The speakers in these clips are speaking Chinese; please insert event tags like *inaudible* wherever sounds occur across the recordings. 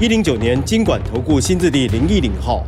一零九年经管投顾新字第零一零号。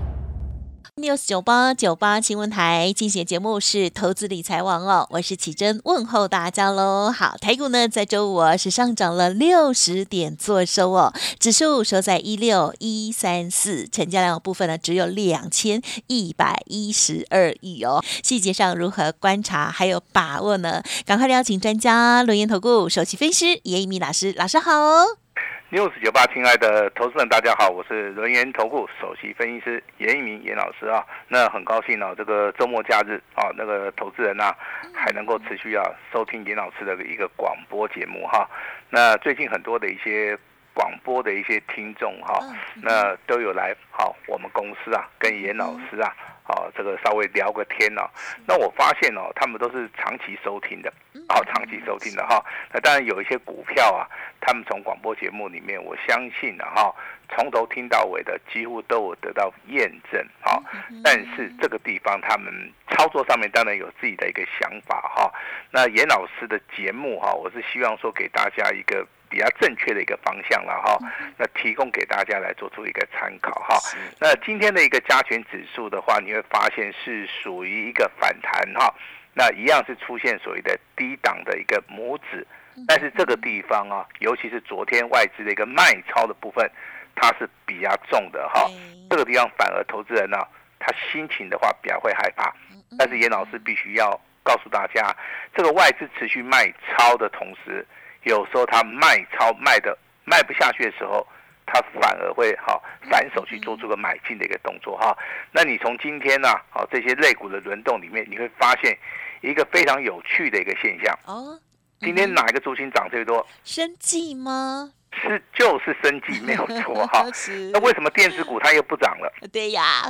news 九八九八新闻台进行节目是投资理财王哦，我是启珍，问候大家喽。好，台股呢在周五是上涨了六十点做收哦，指数收在一六一三四，成交量的部分呢只有两千一百一十二亿哦。细节上如何观察还有把握呢？赶快邀请专家轮研投顾首席分析师严一鸣老师，老师好。News 九八，亲爱的投资人，大家好，我是轮研投顾首席分析师严一鸣严老师啊。那很高兴哦，这个周末假日啊，那个投资人呐、还能够持续啊收听严老师的一个广播节目哈。那最近很多的一些广播的一些听众哈，那都有来好我们公司啊，跟严老师啊。哦，这个稍微聊个天哦，那我发现哦，他们都是长期收听的，哦，长期收听的哈。那当然有一些股票啊，他们从广播节目里面，我相信啊哈，从头听到尾的，几乎都有得到验证哈。但是这个地方他们操作上面当然有自己的一个想法哈。那严老师的节目哈，我是希望说给大家一个。比较正确的一个方向了哈，那提供给大家来做出一个参考哈。那今天的一个加权指数的话，你会发现是属于一个反弹哈，那一样是出现所谓的低档的一个拇指，但是这个地方啊，尤其是昨天外资的一个卖超的部分，它是比较重的哈。这个地方反而投资人呢、他心情的话比较会害怕，但是严老师必须要告诉大家，这个外资持续卖超的同时。有时候它卖超卖的卖不下去的时候，它反而会哈反手去做出个买进的一个动作哈。那你从今天呢、啊，好这些类股的轮动里面，你会发现一个非常有趣的一个现象。哦，今天哪一个族群涨最多？生计吗？是就是生计 *laughs* 没有错哈。*laughs* 那为什么电子股它又不涨了？*laughs* 对呀，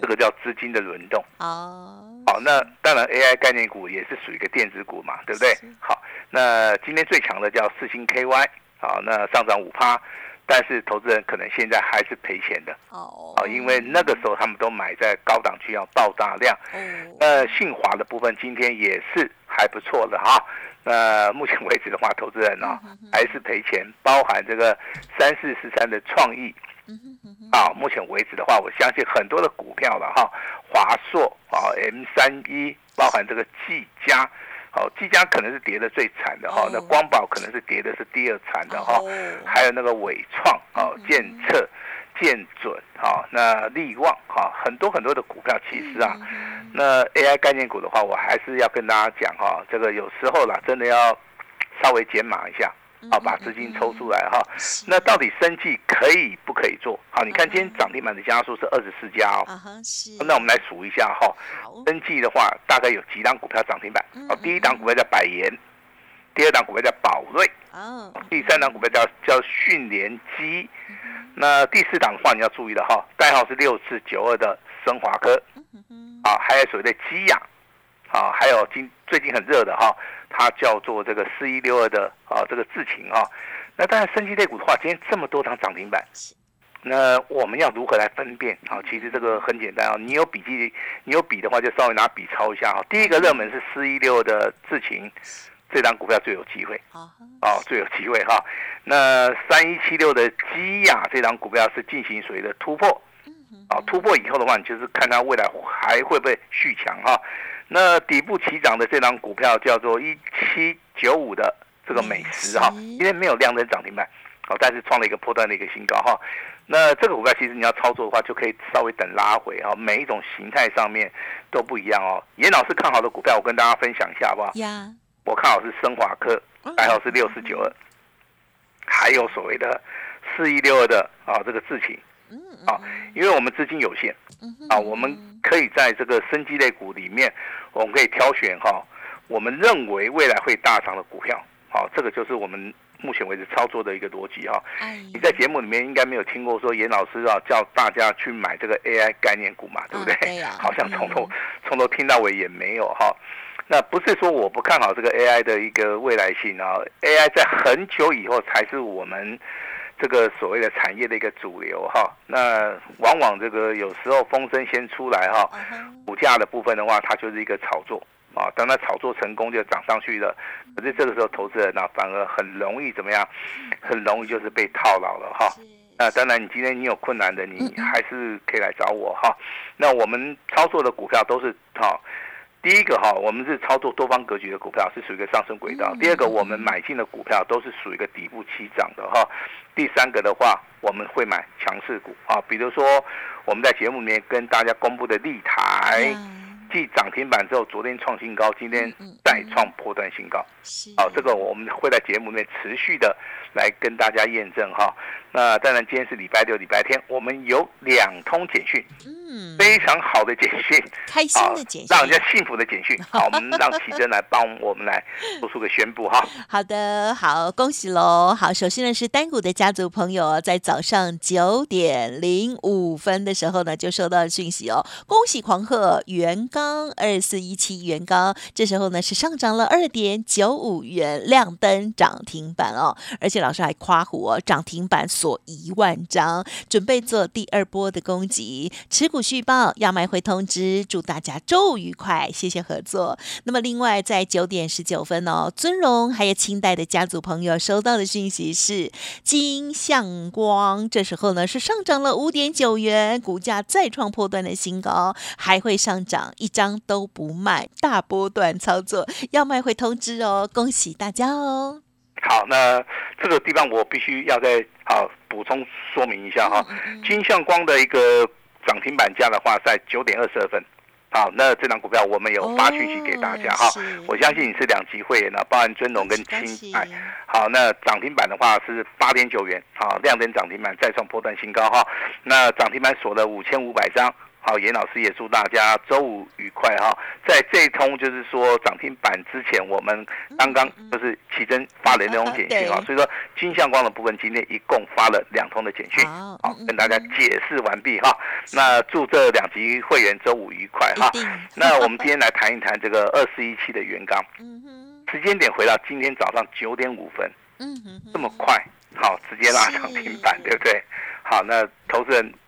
这个叫资金的轮动。哦，好，那当然 AI 概念股也是属于一个电子股嘛，对不对？好，那今天最强的叫四星 KY，好，那上涨五趴，但是投资人可能现在还是赔钱的，哦，啊，因为那个时候他们都买在高档区要爆大量。哦，那信华的部分今天也是还不错的哈。那目前为止的话，投资人呢、还是赔钱，包含这个三四四三的创意。啊，目前为止的话，我相信很多的股票了哈，华硕啊，M 三一，包含这个技嘉，好、技嘉可能是跌的最惨的哈，哦那光宝可能是跌的是第二惨的哈，哦。还有那个伟创哦，建策、建准哈、那力旺哈、很多很多的股票，其实啊，那 AI 概念股的话，我还是要跟大家讲哈、这个有时候啦，真的要稍微减码一下。啊，把资金抽出来哈。那到底生计可以不可以做？好，你看今天涨停板的家数是二十四家哦。那我们来数一下哈，好，生计的话大概有几档股票涨停板？嗯哦，第一档股票叫百元，第二档股票叫宝瑞，哦，第三档股票叫叫迅联基。那第四档的话你要注意了哈，代号是六四九二的升华科啊，还有所谓的基亚啊，还有今最近很热的哈，它叫做这个四一六二的啊这个智勤啊。那当然，升级类股的话，今天这么多档涨停板，那我们要如何来分辨？啊，其实这个很简单啊，你有笔记，你有笔的话，就稍微拿笔抄一下啊。第一个热门是四一六的智勤，这档股票最有机会。好，哦，最有机会哈。那三一七六的基亚这档股票是进行所谓的突破，啊，突破以后的话，你就是看它未来还会不会续强哈。那底部起涨的这档股票叫做一七九五的这个美食哈，美食今天没有亮灯涨停板，哦，但是创了一个破断的一个新高哈。那这个股票其实你要操作的话，就可以稍微等拉回哈，每一种形态上面都不一样哦。严老师看好的股票，我跟大家分享一下好不好？呀，我看好是升华科，代号是六四九二，还有所谓的四一六二的啊这个智勤嗯啊，因为我们资金有限啊，我们可以在这个生机类股里面，我们可以挑选哈、我们认为未来会大涨的股票，好、这个就是我们目前为止操作的一个逻辑哈。哎，你在节目里面应该没有听过说严老师啊叫大家去买这个 AI 概念股嘛，对不对？*laughs* 好像从头从头听到尾也没有哈。那不是说我不看好这个 AI 的一个未来性啊，AI 在很久以后才是我们这个所谓的产业的一个主流哈。那往往这个有时候风声先出来哈，股价的部分的话，它就是一个炒作啊。当它炒作成功就涨上去了，可是这个时候投资人呢、反而很容易怎么样？很容易就是被套牢了哈。是那当然，你今天你有困难的，你 *laughs* 还是可以来找我哈。那我们操作的股票都是哈，第一个哈，我们是操作多方格局的股票，是属于一个上升轨道。嗯第二个，我们买进的股票都是属于一个底部起涨的哈。第三个的话，我们会买强势股啊，比如说我们在节目里面跟大家公布的立台，呀继涨停板之后，昨天创新高，今天再创破断新高。是好，这个我们会在节目里面持续的来跟大家验证哈。那当然，今天是礼拜六、礼拜天，我们有两通简讯，嗯非常好的简讯，开心啊的简讯，让人家幸福的简讯。*laughs* 好，我们让奇珍来帮我们来做出个宣布哈。好的，好，恭喜喽！好，首先呢是单股的家族朋友，在早上九点零五分的时候呢，就收到了讯息哦，恭喜狂贺元刚二四一七元刚，这时候呢是上涨了二点九五元，亮灯涨停板哦，而且老师还夸虎哦，涨停板锁一万张，准备做第二波的攻击，持股续报，要卖会通知，祝大家周愉快，谢谢合作。那么另外在九点十九分哦，尊荣还有清代的家族朋友收到的讯息是金相光，这时候呢是上涨了五点九元，股价再创破断的新高，还会上涨，一张都不卖，大波段操作，要卖会通知哦，恭喜大家哦。好，那这个地方我必须要再好补充说明一下哈。嗯金相光的一个涨停板价的话，在九点二十二分。好，那这张股票我们有发讯息给大家哈。我相信你是两级会员呢，包含尊龙跟恭喜清哎。好，那涨停板的话是八点九元，好，亮灯涨停板再创波段新高哈。那涨停板锁了五千五百张。好，严老师也祝大家周五愉快哈。在这一通就是说涨停板之前，我们刚刚就是奇珍发了那种简讯啊所以说金相光的部分今天一共发了两通的简讯，好跟大家解释完毕哈。那祝这两级会员周五愉快哈。那我们今天来谈一谈这个二四一七的元刚。时间点回到今天早上九点五分，嗯哼，这么快，好，直接拉涨停板，对不对？好，那投资人好，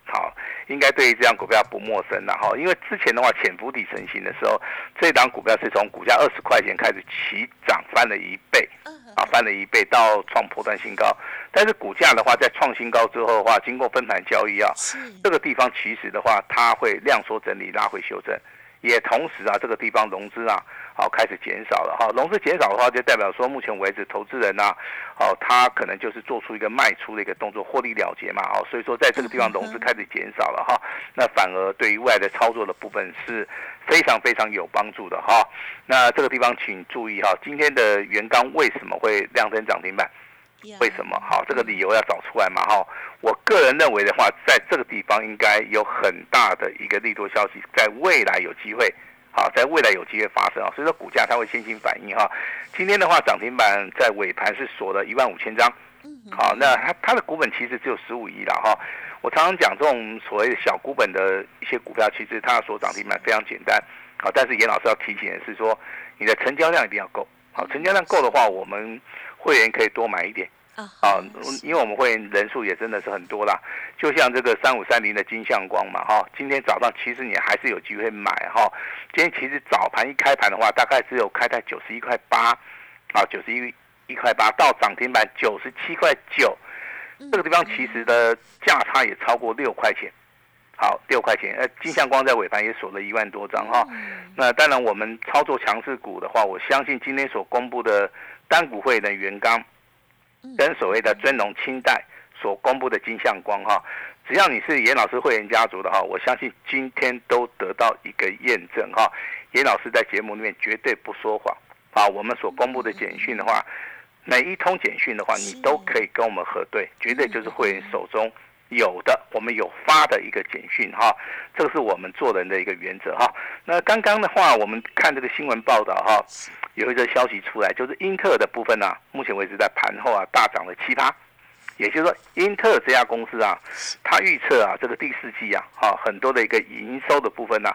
应该对于这张股票不陌生了哈，因为之前的话潜伏底成型的时候，这档股票是从股价二十块钱开始起涨，翻了一倍，啊，翻了一倍到创破断新高。但是股价的话，在创新高之后的话，经过分盘交易啊，是。这个地方其实的话，它会量缩整理，拉回修正，也同时啊，这个地方融资啊，好开始减少了哈。融资减少的话，就代表说目前为止投资人呐、哦，他可能就是做出一个卖出的一个动作，获利了结嘛，哦，所以说在这个地方融资开始减少了哈，那反而对于未来的操作的部分是非常非常有帮助的哈。那这个地方请注意哈，今天的元刚为什么会量增涨停板？为什么？好，这个理由要找出来嘛哈。我个人认为的话，在这个地方应该有很大的一个利多消息，在未来有机会，好，在未来有机会发生啊，所以说股价它会先行反应哈。今天的话，涨停板在尾盘是锁了一万五千张，好，那它它的股本其实只有十五亿了哈。我常常讲这种所谓的小股本的一些股票，其实它锁涨停板非常简单，好，但是严老师要提醒的是说，你的成交量一定要够，好，成交量够的话，我们会员可以多买一点。啊啊，因为我们会员人数也真的是很多啦，就像这个三五三零的金相光嘛，哈，今天早上其实你还是有机会买哈。今天其实早盘一开盘的话，大概只有开在九十一块八，啊，九十一一块八到涨停板九十七块九，这个地方其实的价差也超过六块钱。好，六块钱，呃，金相光在尾盘也锁了一万多张哈。那当然，我们操作强势股的话，我相信今天所公布的单股会的元刚。跟所谓的尊龙清代所公布的金相光哈，只要你是严老师会员家族的哈，我相信今天都得到一个验证哈。严老师在节目里面绝对不说谎啊，我们所公布的简讯的嗯话，每一通简讯的话，你都可以跟我们核对，绝对就是会员手中有的，我们有发的一个简讯哈，这个是我们做人的一个原则哈。那刚刚的话，我们看这个新闻报道哈，有一则消息出来，就是英特尔的部分呢，目前为止在盘后啊大涨了七八，也就是说，英特尔这家公司啊，它预测啊这个第四季啊，哈很多的一个营收的部分呢。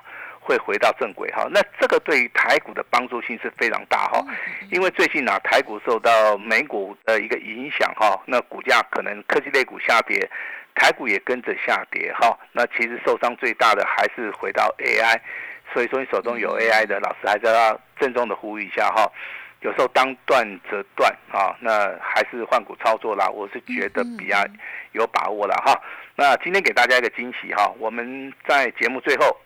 会回到正轨哈，那这个对于台股的帮助性是非常大哈，因为最近呢台股受到美股的一个影响哈，那股价可能科技类股下跌，台股也跟着下跌哈，那其实受伤最大的还是回到 AI，所以说你手中有 AI 的老师还是要郑重的呼吁一下哈，有时候当断则断啊，那还是换股操作啦，我是觉得比较有把握了哈。那今天给大家一个惊喜哈，我们在节目最后。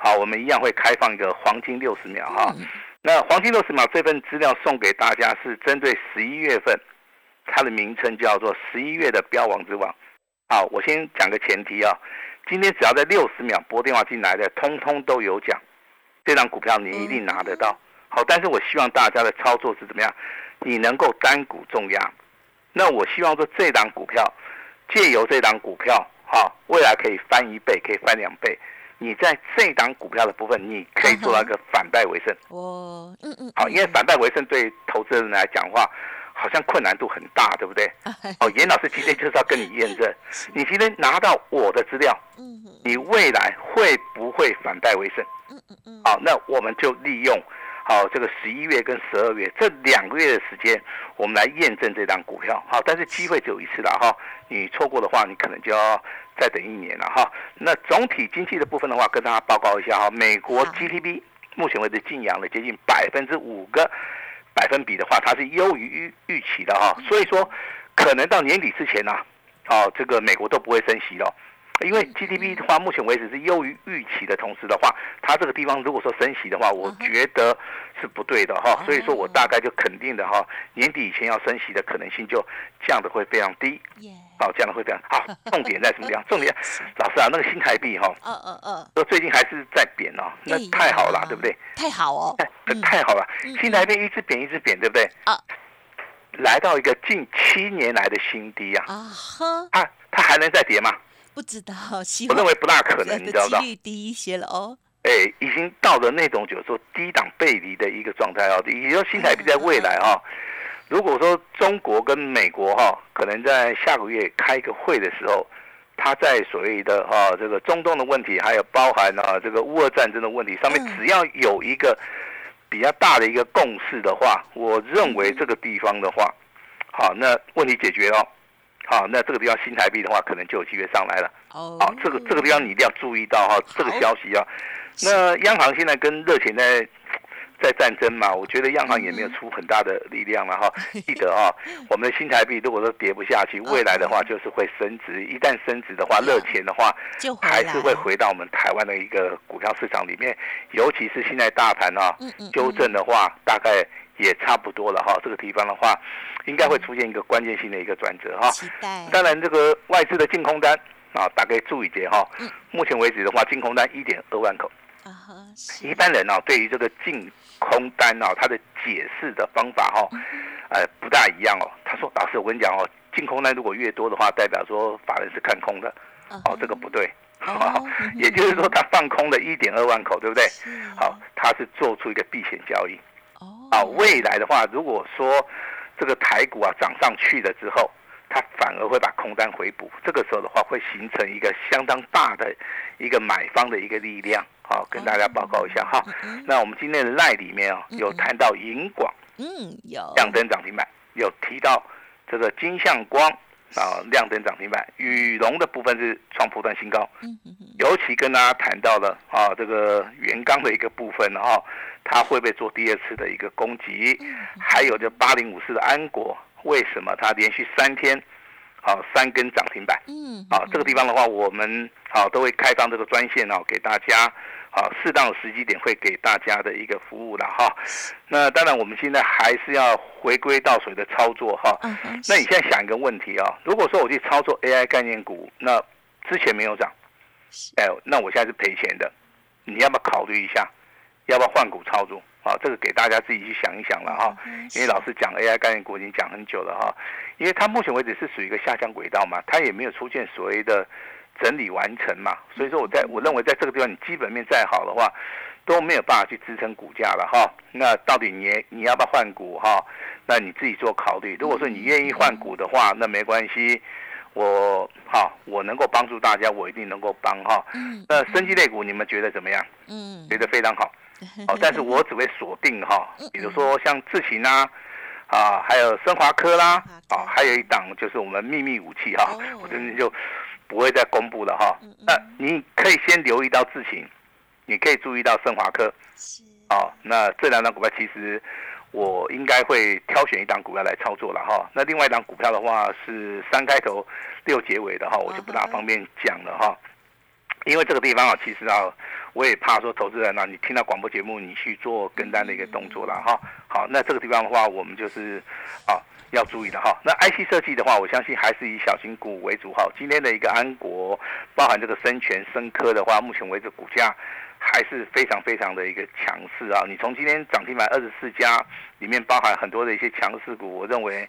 好，我们一样会开放一个黄金六十秒哈。那黄金六十秒这份资料送给大家是针对十一月份，它的名称叫做十一月的标王之王。好，我先讲个前提啊，今天只要在六十秒拨电话进来的，通通都有奖。这张股票你一定拿得到。好，但是我希望大家的操作是怎么样？你能够单股重压。那我希望说这档股票，借由这档股票，哈，未来可以翻一倍，可以翻两倍。你在这档股票的部分，你可以做到一个反败为胜。哦，嗯嗯，好，因为反败为胜对投资人来讲话，好像困难度很大，对不对？*laughs* 哦，严老师今天就是要跟你验证，你今天拿到我的资料，嗯你未来会不会反败为胜？嗯嗯嗯，好，那我们就利用。好，这个十一月跟十二月这两个月的时间，我们来验证这张股票。好，但是机会只有一次了哈，你错过的话，你可能就要再等一年了哈。那总体经济的部分的话，跟大家报告一下哈，美国 GDP 目前为止净扬了接近百分之五个百分比的话，它是优于预预期的哈。所以说，可能到年底之前呢，哦，这个美国都不会升息了。因为 GDP 的话，目前为止是优于预期的同时的话，它这个地方如果说升息的话，我觉得是不对的哈。所以说我大概就肯定的哈，年底以前要升息的可能性就降的会非常低。哦，降的会非常好。重点在什么地方？*laughs* 重点，老师啊，那个新台币哈，嗯嗯嗯，说最近还是在贬哦，那太好了，对不对？太好哦，*laughs* 太好了，新台币一直贬一直贬，对不对？啊，来到一个近七年来的新低啊。啊呵，它它还能再跌吗？不知道，*laughs* 我认为不大可能，*laughs* 你知道吗？几率低一些了哦。哎，已经到了那种就是说低档背离的一个状态哦。也就新台币在未来哈，如果说中国跟美国哈，可能在下个月开一个会的时候，他在所谓的哈这个中东的问题，还有包含啊这个乌俄战争的问题上面，只要有一个比较大的一个共识的话，我认为这个地方的话，好，那问题解决了。好，那这个地方新台币的话，可能就有机会上来了。哦，好，这个这个地方你一定要注意到哈，这个消息啊。那央行现在跟热钱在在战争嘛，我觉得央行也没有出很大的力量了哈。*laughs* 记得啊，我们的新台币如果说跌不下去，未来的话就是会升值。一旦升值的话，热钱的话还是会回到我们台湾的一个股票市场里面。尤其是现在大盘啊，纠正的话，大概也差不多了哈。这个地方的话。应该会出现一个关键性的一个转折哈，当然这个外资的净空单啊，大概注意点哈。目前为止的话，净空单一点二万口。一般人呢，对于这个净空单啊，他的解释的方法哈，呃，不大一样哦。他说：“老师，我跟你讲哦，净空单如果越多的话，代表说法人是看空的。哦，这个不对。*laughs* 也就是说，他放空了一点二万口，对不对？好，他是做出一个避险交易。哦，啊，未来的话，如果说这个台股啊涨上去了之后，它反而会把空单回补，这个时候的话会形成一个相当大的一个买方的一个力量，好跟大家报告一下哈。那我们今天的赖里面啊有谈到银广，嗯有亮灯涨停板，有提到这个金相光啊亮灯涨停板，羽龙的部分是创破断新高，尤其跟大家谈到了啊这个原钢的一个部分哈。它会不会做第二次的一个攻击？还有就八零五四的安国，为什么它连续三天，好三根涨停板？嗯，好这个地方的话，我们好都会开放这个专线哦，给大家好适当的时机点会给大家的一个服务了哈。那当然我们现在还是要回归到水的操作哈。那你现在想一个问题啊，如果说我去操作 AI 概念股，那之前没有涨，哎，那我现在是赔钱的，你要不要考虑一下？要不要换股操作？啊，这个给大家自己去想一想了哈。因为老师讲 AI 概念股已经讲很久了哈，因为它目前为止是属于一个下降轨道嘛，它也没有出现所谓的整理完成嘛，所以说我在我认为在这个地方你基本面再好的话。都没有办法去支撑股价了哈，那到底你你要不要换股哈？那你自己做考虑。如果说你愿意换股的话，那没关系，我哈我能够帮助大家，我一定能够帮哈。那升级类股你们觉得怎么样？嗯，觉得非常好。*laughs* 哦，但是我只会锁定哈，比如说像智勤啊，啊，还有升华科啦，啊，还有一档就是我们秘密武器哈，我这边就不会再公布了哈。那你可以先留意到智勤。你可以注意到盛华科，是哦，那这两档股票其实我应该会挑选一档股票来操作了哈。那另外一档股票的话是三开头六结尾的哈，我就不大方便讲了哈。因为这个地方啊，其实啊，我也怕说投资人啊，你听到广播节目你去做跟单的一个动作了哈。好，那这个地方的话，我们就是啊要注意的哈。那 IC 设计的话，我相信还是以小型股为主哈。今天的一个安国，包含这个深全、深科的话，目前为止股价。还是非常非常的一个强势啊！你从今天涨停板二十四家里面包含很多的一些强势股，我认为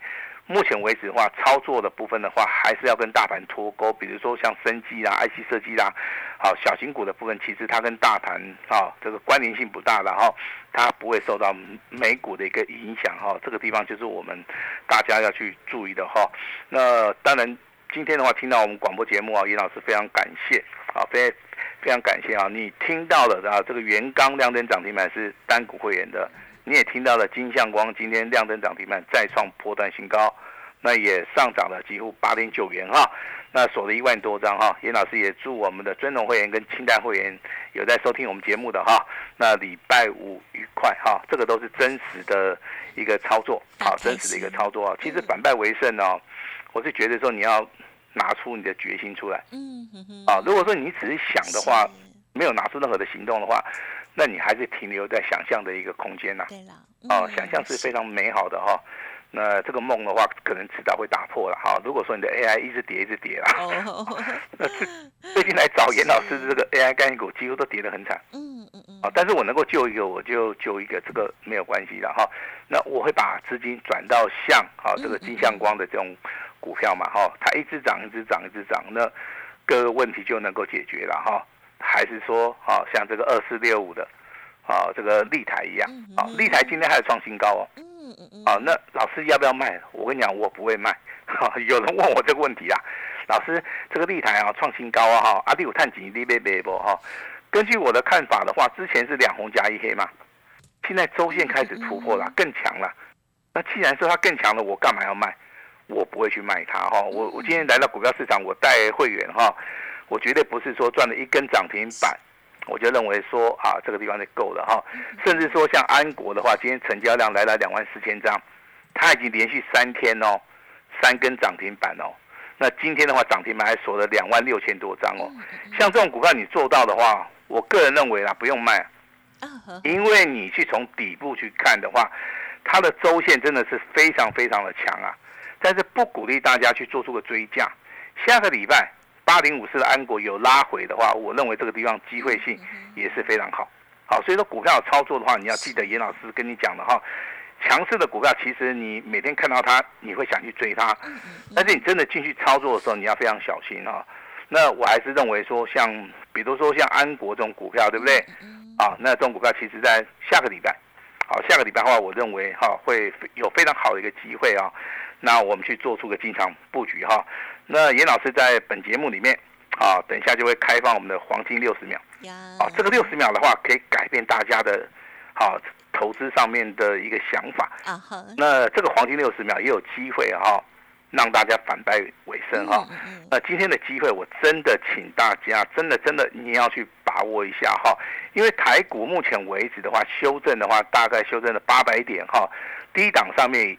目前为止的话，操作的部分的话，还是要跟大盘脱钩。比如说像生技啦、IC 设计啦，好小型股的部分，其实它跟大盘啊这个关联性不大的哈，它不会受到美股的一个影响哈。这个地方就是我们大家要去注意的哈。那当然今天的话，听到我们广播节目啊，严老师非常感谢啊，非。非常感谢啊！你听到了啊，这个元刚亮灯涨停板是单股会员的，你也听到了金相光今天亮灯涨停板再创波段新高，那也上涨了几乎八点九元哈，那锁了一万多张哈。严老师也祝我们的尊龙会员跟清代会员有在收听我们节目的哈，那礼拜五愉快哈，这个都是真实的一个操作，好，真实的一个操作啊。其实反败为胜哦，我是觉得说你要。拿出你的决心出来，嗯哼啊，如果说你只是想的话，没有拿出任何的行动的话，那你还是停留在想象的一个空间呐。对了，哦，想象是非常美好的哈。那这个梦的话，可能迟早会打破了哈。如果说你的 AI 一直跌，一直跌啊，*laughs* 那最近来找严老师这个 AI 概念股，几乎都跌得很惨。嗯嗯嗯。啊，但是我能够救一个，我就救一个，这个没有关系的哈。那我会把资金转到像啊这个金相光的这种。股票嘛，哈，它一直涨，一直涨，一直涨，那各个问题就能够解决了，哈。还是说，啊，像这个二四六五的，啊，这个立台一样，啊，立台今天还有创新高哦，嗯嗯嗯，啊，那老师要不要卖？我跟你讲，我不会卖。哈，有人问我这个问题啊，老师，这个立台啊创新高啊，哈，阿弟有探几，你别别不哈。根据我的看法的话，之前是两红加一黑嘛，现在周线开始突破了，更强了。那既然说它更强了，我干嘛要卖？我不会去卖它哈，我我今天来到股票市场，我带会员哈，我绝对不是说赚了一根涨停板，我就认为说啊这个地方就够了哈，甚至说像安国的话，今天成交量来了两万四千张，它已经连续三天哦，三根涨停板哦，那今天的话涨停板还锁了两万六千多张哦，像这种股票你做到的话，我个人认为啦不用卖，因为你去从底部去看的话，它的周线真的是非常非常的强啊。但是不鼓励大家去做出个追价。下个礼拜八零五四的安国有拉回的话，我认为这个地方机会性也是非常好。好，所以说股票操作的话，你要记得严老师跟你讲的哈，强势的股票其实你每天看到它，你会想去追它。但是你真的进去操作的时候，你要非常小心哈。那我还是认为说，像比如说像安国这种股票，对不对？啊，那这种股票其实在下个礼拜，好，下个礼拜的话，我认为哈会有非常好的一个机会啊。那我们去做出个进场布局哈。那严老师在本节目里面啊，等一下就会开放我们的黄金六十秒。啊，这个六十秒的话，可以改变大家的，好投资上面的一个想法。啊那这个黄金六十秒也有机会哈，让大家反败为胜哈。那今天的机会，我真的请大家，真的真的你要去把握一下哈。因为台股目前为止的话，修正的话，大概修正了八百点哈。低档上面。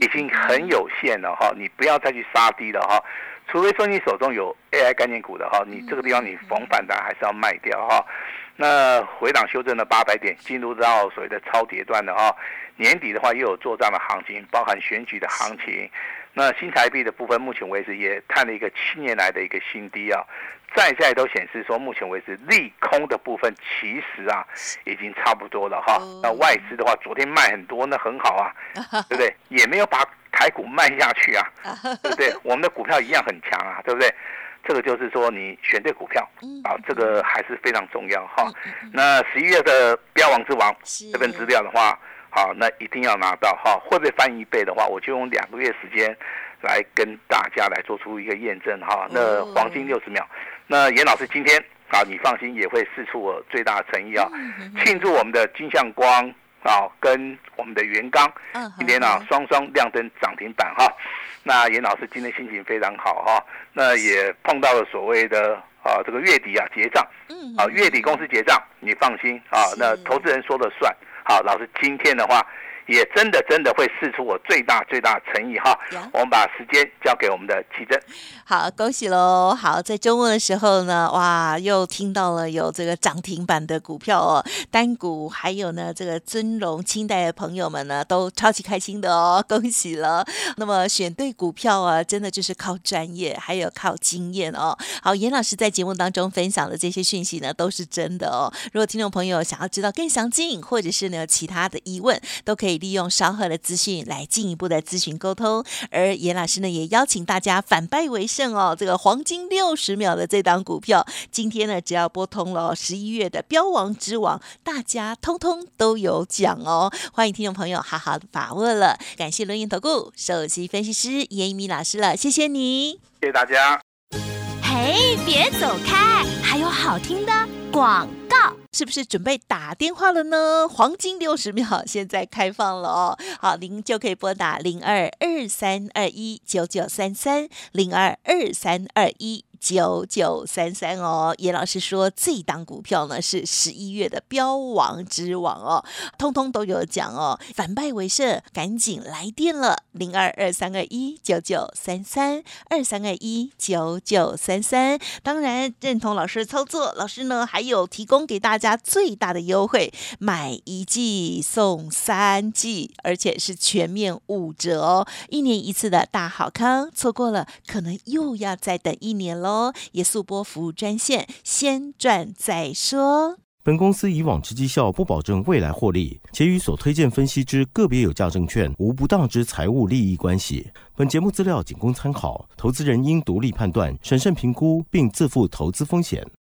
已经很有限了哈，你不要再去杀低了哈，除非说你手中有 AI 概念股的哈，你这个地方你逢反弹还是要卖掉哈。那回档修正了八百点，进入到所谓的超跌段的哈，年底的话又有做账的行情，包含选举的行情，那新台币的部分，目前为止也探了一个七年来的一个新低啊。在在都显示说，目前为止利空的部分其实啊已经差不多了哈。那外资的话，昨天卖很多，那很好啊，*laughs* 对不对？也没有把台股卖下去啊，*laughs* 对不对？我们的股票一样很强啊，对不对？这个就是说你选对股票啊，这个还是非常重要哈。那十一月的标王之王这份资料的话，好，那一定要拿到哈。会不会翻一倍的话，我就用两个月时间来跟大家来做出一个验证哈。那黄金六十秒。那严老师今天啊，你放心也会试出我最大的诚意啊，庆祝我们的金相光啊跟我们的元刚今天啊双双亮灯涨停板哈。那严老师今天心情非常好哈，那也碰到了所谓的啊这个月底啊结账，啊月底公司结账，你放心啊，那投资人说了算。好，老师今天的话。也真的真的会试出我最大最大诚意哈，我们把时间交给我们的奇珍。好，恭喜喽！好，在周末的时候呢，哇，又听到了有这个涨停板的股票哦，单股还有呢这个尊荣清代的朋友们呢，都超级开心的哦，恭喜了。那么选对股票啊，真的就是靠专业，还有靠经验哦。好，严老师在节目当中分享的这些讯息呢，都是真的哦。如果听众朋友想要知道更详尽，或者是呢其他的疑问，都可以。利用稍后的资讯来进一步的咨询沟通，而严老师呢也邀请大家反败为胜哦。这个黄金六十秒的这档股票，今天呢只要拨通了十一月的标王之王，大家通通都有奖哦。欢迎听众朋友好好的把握了。感谢轮盈投顾首席分析师严一米老师了，谢谢你，谢谢大家。嘿，别走开，还有好听的广。是不是准备打电话了呢？黄金六十秒现在开放了哦，好，您就可以拨打零二二三二一九九三三零二二三二一。九九三三哦，严老师说这档股票呢是十一月的标王之王哦，通通都有奖哦，反败为胜，赶紧来电了，零二二三二一九九三三二三二一九九三三。当然认同老师的操作，老师呢还有提供给大家最大的优惠，买一季送三季，而且是全面五折哦，一年一次的大好康，错过了可能又要再等一年喽。也速播服务专线，先赚再说。本公司以往之绩效不保证未来获利，且与所推荐分析之个别有价证券无不当之财务利益关系。本节目资料仅供参考，投资人应独立判断、审慎评估，并自负投资风险。